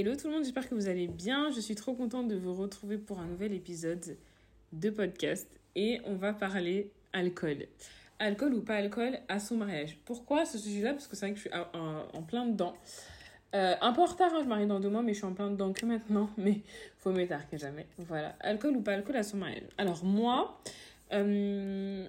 Hello tout le monde, j'espère que vous allez bien. Je suis trop contente de vous retrouver pour un nouvel épisode de podcast et on va parler alcool. Alcool ou pas alcool à son mariage. Pourquoi ce sujet-là? Parce que c'est vrai que je suis en, plein dedans. Euh, un peu en retard, hein, je marie dans deux mois, mais je suis en plein dedans que maintenant. Mais faut mieux tard que jamais. Voilà. Alcool ou pas alcool à son mariage. Alors moi, euh,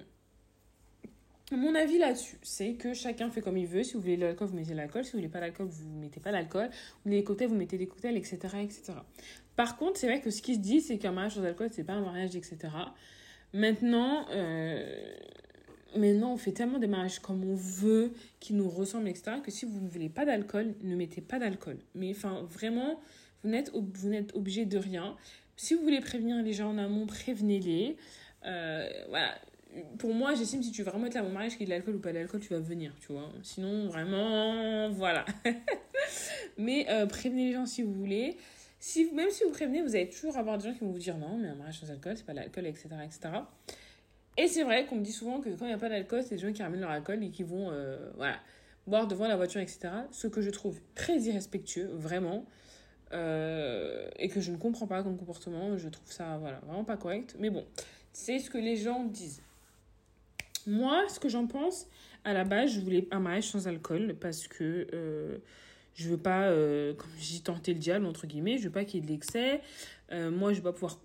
mon avis là-dessus, c'est que chacun fait comme il veut. Si vous voulez l'alcool, vous mettez l'alcool. Si vous voulez pas l'alcool, vous mettez pas l'alcool. Vous voulez les cocktails, vous mettez des cocktails, etc., etc. Par contre, c'est vrai que ce qui se dit, c'est qu'un mariage sans alcool, c'est pas un mariage, etc. Maintenant, euh, maintenant, on fait tellement des mariages comme on veut, qui nous ressemblent, etc., que si vous ne voulez pas d'alcool, ne mettez pas d'alcool. Mais enfin, vraiment, vous n'êtes, n'êtes obligé de rien. Si vous voulez prévenir les gens en amont, prévenez-les. Euh, voilà, pour moi, j'estime si tu veux vraiment être là à mon mariage, qu'il y ait de l'alcool ou pas de l'alcool, tu vas venir, tu vois. Sinon, vraiment, voilà. mais euh, prévenez les gens si vous voulez. Si, même si vous prévenez, vous allez toujours avoir des gens qui vont vous dire non, mais un mariage sans alcool, c'est pas l'alcool, etc., etc. Et c'est vrai qu'on me dit souvent que quand il n'y a pas d'alcool, c'est des gens qui ramènent leur alcool et qui vont, euh, voilà, boire devant la voiture, etc. Ce que je trouve très irrespectueux, vraiment. Euh, et que je ne comprends pas comme comportement. Je trouve ça, voilà, vraiment pas correct. Mais bon, c'est ce que les gens disent. Moi, ce que j'en pense, à la base, je voulais un mariage sans alcool parce que euh, je veux pas, euh, comme j'ai tenté le diable, entre guillemets, je veux pas qu'il y ait de l'excès. Euh, moi, je veux pas pouvoir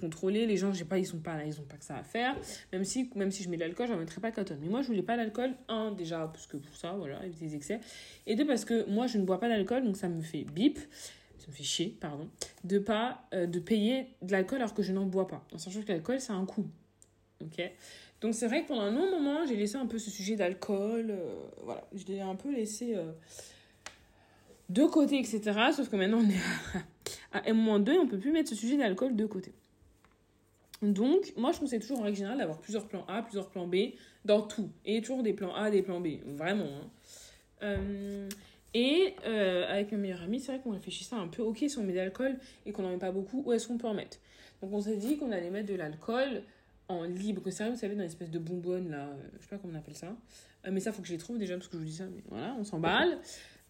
contrôler. Les gens j'ai pas ils sont pas là ils ont pas que ça à faire. Même si même si je mets de l'alcool j'en mettrais pas 4 tonnes mais moi je voulais pas l'alcool un déjà parce que pour ça voilà éviter les excès. Et deux parce que moi je ne bois pas d'alcool donc ça me fait bip ça me fait chier pardon de pas de payer de l'alcool alors que je n'en bois pas. En sachant que l'alcool c'est un coût ok? Donc c'est vrai que pendant un long moment, j'ai laissé un peu ce sujet d'alcool. Euh, voilà, je l'ai un peu laissé euh, de côté, etc. Sauf que maintenant, on est à, M-2 et on peut plus mettre ce sujet d'alcool de côté. Donc, moi, je conseille toujours en règle générale d'avoir plusieurs plans A, plusieurs plans B dans tout. Et toujours des plans A, des plans B. Vraiment. Hein. Euh, et avec ma meilleure amie, c'est vrai qu'on réfléchissait un peu, ok, si on met de l'alcool et qu'on n'en met pas beaucoup, où est-ce qu'on peut en mettre? Donc on s'est dit qu'on allait mettre de l'alcool en libre que vous savez, dans l'espèce de bonbonne, là, euh, je sais pas comment on appelle ça. Euh, mais ça, faut que je les trouve déjà, parce que je vous dis ça, mais voilà, on s'emballe.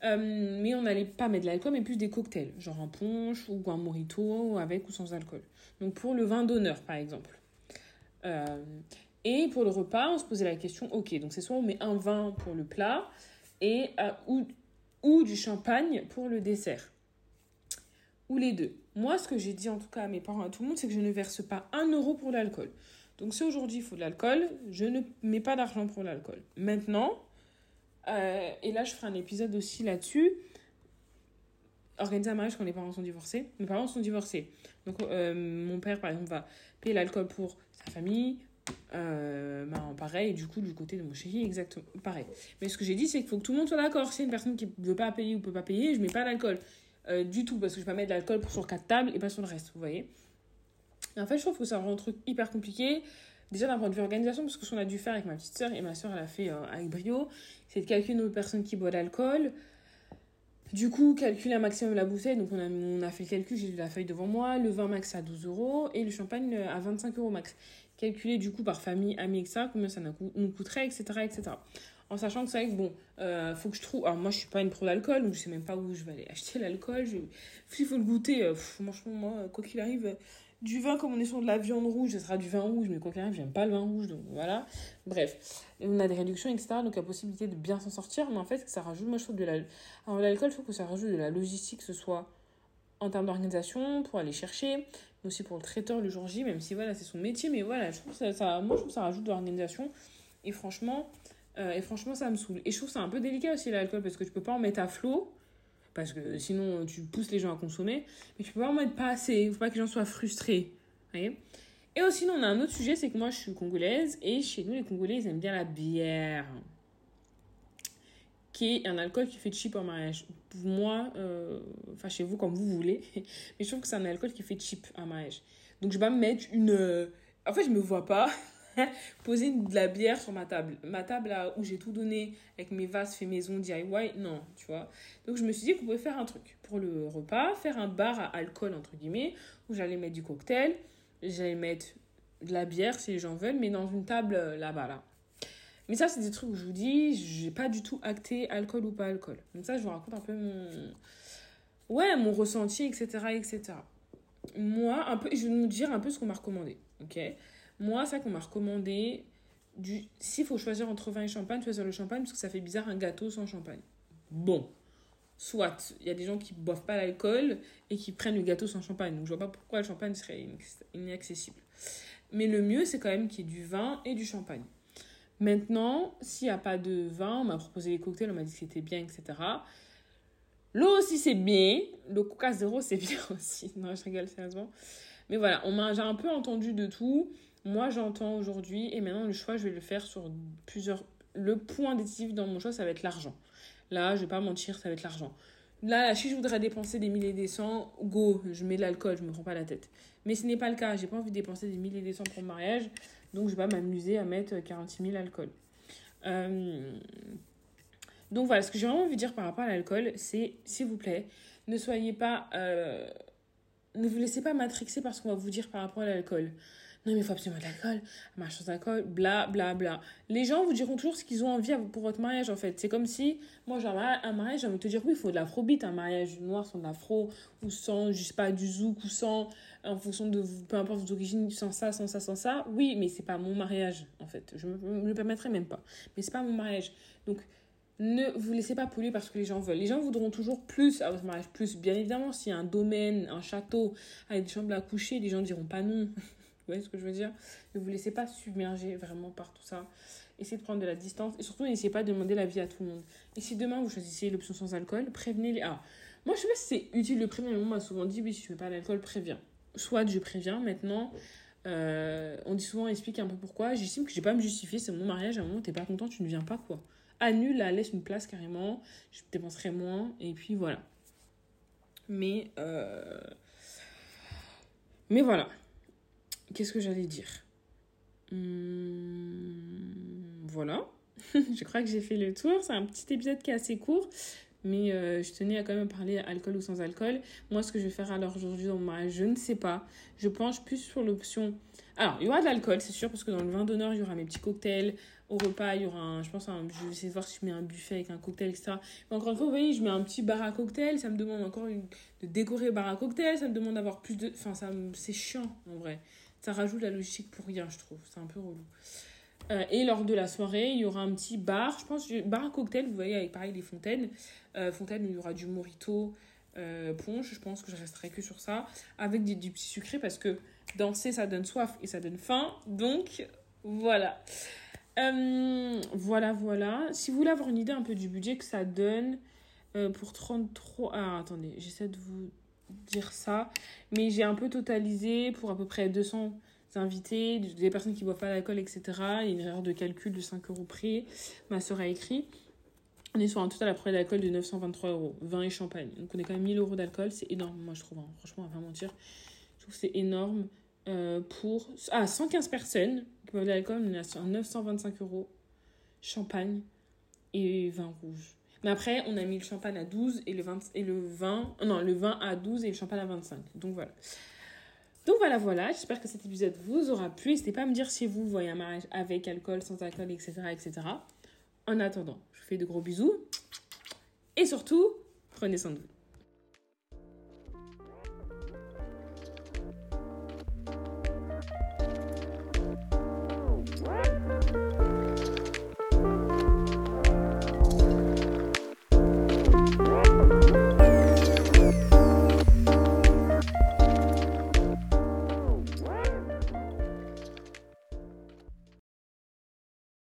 Euh, mais on n'allait pas mettre de l'alcool, mais plus des cocktails, genre un punch ou un mojito, avec ou sans alcool. Donc pour le vin d'honneur, par exemple. et pour le repas, on se posait la question, ok, donc c'est soit on met un vin pour le plat, et, ou, ou du champagne pour le dessert. Ou les deux. Moi, ce que j'ai dit en tout cas à mes parents, à tout le monde, c'est que je ne verse pas un euro pour l'alcool. Donc si aujourd'hui il faut de l'alcool, je ne mets pas d'argent pour l'alcool. Maintenant, euh, et là je ferai un épisode aussi là-dessus, organiser un mariage quand les parents sont divorcés. Mes parents sont divorcés. Donc euh, mon père par exemple va payer l'alcool pour sa famille. Euh, pareil, du coup, du côté de mon chéri, exactement pareil. Mais ce que j'ai dit, c'est qu'il faut que tout le monde soit d'accord. Si une personne qui ne veut pas payer ou peut pas payer, je mets pas d'alcool du tout parce que je vais pas mettre de l'alcool sur quatre tables et pas sur le reste, vous voyez en fait, je trouve que rend un truc hyper compliqué. Déjà d'un point de vue organisation, parce que ce qu'on a dû faire avec ma petite sœur, et ma sœur elle a fait euh, avec brio, c'est de calculer nos personnes qui boivent d'alcool. Du coup, calculer un maximum la bouteille. Donc, on a, on a fait le calcul, j'ai la feuille devant moi. Le vin max à 12 euros et le champagne euh, à 25 euros max. Calculer du coup par famille, amis, etc. Combien ça nous coûterait, etc. etc. En sachant que c'est vrai que bon, euh, faut que je trouve. Alors, moi, je suis pas une pro d'alcool, donc je sais même pas où je vais aller acheter l'alcool. Je... S'il faut le goûter, franchement, moi, quoi qu'il arrive, du vin, comme on est sur de la viande rouge, ce sera du vin rouge, mais quoi qu'il arrive, j'aime pas le vin rouge, donc voilà. Bref, on a des réductions, etc. Donc la possibilité de bien s'en sortir, mais en fait, ça rajoute, moi je trouve de la. Alors l'alcool, je trouve que ça rajoute de la logistique, que ce soit en termes d'organisation, pour aller chercher, mais aussi pour le traiteur le jour J, même si voilà, c'est son métier, mais voilà, je trouve ça, moi je trouve que ça rajoute de l'organisation, et franchement, euh, et franchement, ça me saoule. Et je trouve ça un peu délicat aussi l'alcool, parce que tu peux pas en mettre à flot parce que sinon tu pousses les gens à consommer, mais tu peux pas en mettre pas assez, il faut pas que les gens soient frustrés. Et aussi, on a un autre sujet, c'est que moi je suis congolaise et chez nous les Congolais ils aiment bien la bière, qui est un alcool qui fait cheap en mariage. Pour moi, euh, enfin chez vous comme vous voulez, mais je trouve que c'est un alcool qui fait cheap en mariage. Donc je vais pas me mettre une. Euh, en fait, je me vois pas poser de la bière sur ma table. Ma table là où j'ai tout donné avec mes vases fait maison DIY, non, tu vois. Donc je me suis dit qu'on pouvait faire un truc pour le repas, faire un bar à alcool entre guillemets où j'allais mettre du cocktail, j'allais mettre de la bière si les gens veulent, mais dans une table euh, là-bas là. Mais ça c'est des trucs où je vous dis, j'ai pas du tout acté alcool ou pas alcool. Donc ça je vous raconte un peu mon ouais, mon ressenti, etc., etc. Moi, un peu, je vais vous dire un peu ce qu'on m'a recommandé, ok? Moi, ça qu'on m'a recommandé, du, s'il faut choisir entre vin et champagne, choisir le champagne, parce que ça fait bizarre un gâteau sans champagne. Bon, soit il y a des gens qui boivent pas l'alcool et qui prennent le gâteau sans champagne. Donc je vois pas pourquoi le champagne serait inaccessible. Mais le mieux, c'est quand même qu'il y ait du vin et du champagne. Maintenant, s'il n'y a pas de vin, on m'a proposé les cocktails, on m'a dit que c'était bien, etc. L'eau aussi, c'est bien. Le Coca Zéro, c'est bien aussi. Non, je rigole sérieusement. Mais voilà, on m'a, j'ai un peu entendu de tout. Moi, j'entends aujourd'hui. Et maintenant, le choix, je vais le faire sur plusieurs. Le point décisif dans mon choix, ça va être l'argent. Là, je vais pas mentir, ça va être l'argent. Là, si je voudrais dépenser des milliers et des cents, go, je mets l'alcool, je me prends pas la tête. Mais ce n'est pas le cas. J'ai pas envie de dépenser des milliers et des cents pour le mariage. Donc, je vais pas m'amuser à mettre 46 000 alcool. Euh, donc, voilà, ce que j'ai vraiment envie de dire par rapport à l'alcool, c'est, s'il vous plaît, ne soyez pas. Euh, ne vous laissez pas matrixer par ce qu'on va vous dire par rapport à l'alcool non mais il faut absolument de l'alcool, machin d'alcool, bla bla bla. Les gens vous diront toujours ce qu'ils ont envie pour votre mariage en fait. C'est comme si, moi j'ai un mariage, j'ai envie de te dire oui, il faut de l'afrobeat, un mariage noir sans de l'afro, ou sans, je sais pas, du zouk, ou sans, en fonction de, peu importe vos origines, sans ça, sans ça, sans ça. Oui, mais c'est pas mon mariage en fait. Je me, le permettrai même pas. Mais c'est pas mon mariage. Donc, ne vous laissez pas polluer parce que les gens veulent. Les gens voudront toujours plus à votre mariage, plus. Bien évidemment, s'il y a un domaine, un château avec des chambres à coucher, les gens diront pas non. Vous voyez ce que je veux dire? Ne vous laissez pas submerger vraiment par tout ça. Essayez de prendre de la distance et surtout n'essayez pas de demander l'avis à tout le monde. Et si demain vous choisissez l'option sans alcool, prévenez les. Ah, moi je sais pas si c'est utile de prévenir, mais on m'a souvent dit oui, si tu veux pas d'alcool, préviens. Soit je préviens maintenant. Euh, on dit souvent explique un peu pourquoi. J'estime que j'ai pas à me justifier, c'est mon mariage. À un moment, t'es pas content, tu ne viens pas quoi. Annule, la laisse une place carrément. Je dépenserai moins et puis voilà. Mais euh... mais voilà. Qu'est-ce que j'allais dire? Hum, Voilà. je crois que j'ai fait le tour. C'est un petit épisode qui est assez court. Mais euh, je tenais à quand même parler alcool ou sans alcool. Moi, ce que je vais faire alors aujourd'hui dans mariage, je ne sais pas. Je penche plus sur l'option. Alors, il y aura de l'alcool, c'est sûr, parce que dans le vin d'honneur, il y aura mes petits cocktails. Au repas, il y aura un. Je pense, je vais essayer de voir si je mets un buffet avec un cocktail, etc. Mais encore une fois, vous voyez, je mets un petit bar à cocktail. Ça me demande encore de décorer le bar à cocktail. Ça me demande d'avoir plus de. Enfin, ça, c'est chiant, en vrai ça rajoute la logique pour rien, je trouve. C'est un peu relou. Euh, et lors de la soirée, il y aura un petit bar, je pense, bar à cocktail, vous voyez, avec pareil des fontaines. Euh, fontaines, il y aura du morito, euh, punch, je pense que je resterai que sur ça, avec du petit sucré, parce que danser, ça donne soif et ça donne faim. Donc, voilà. Voilà, voilà. Si vous voulez avoir une idée un peu du budget que ça donne pour 33... Ah, attendez, j'essaie de vous dire ça, mais j'ai un peu totalisé pour à peu près 200 invités, des personnes qui boivent pas d'alcool, etc. Il y a une erreur de calcul de 5 euros près. Ma soeur a écrit. On est sur un total après d'alcool de 923 euros, vin et champagne. Donc on est quand même 1000 euros d'alcool, c'est énorme, moi je trouve. Hein. Franchement, on va pas mentir. Je trouve que c'est énorme euh, pour. Ah, 115 personnes qui boivent de l'alcool, on est à 925 euros champagne et vin rouge. Mais après, on a mis le champagne à 12 et le, 20, et le vin, non, le vin à 12 et le champagne à 25. Donc voilà. Donc voilà, voilà. J'espère que cet épisode vous aura plu. N'hésitez pas à me dire si vous voyez un mariage avec alcool, sans alcool, etc., etc. En attendant, je vous fais de gros bisous. Et surtout, prenez soin de vous.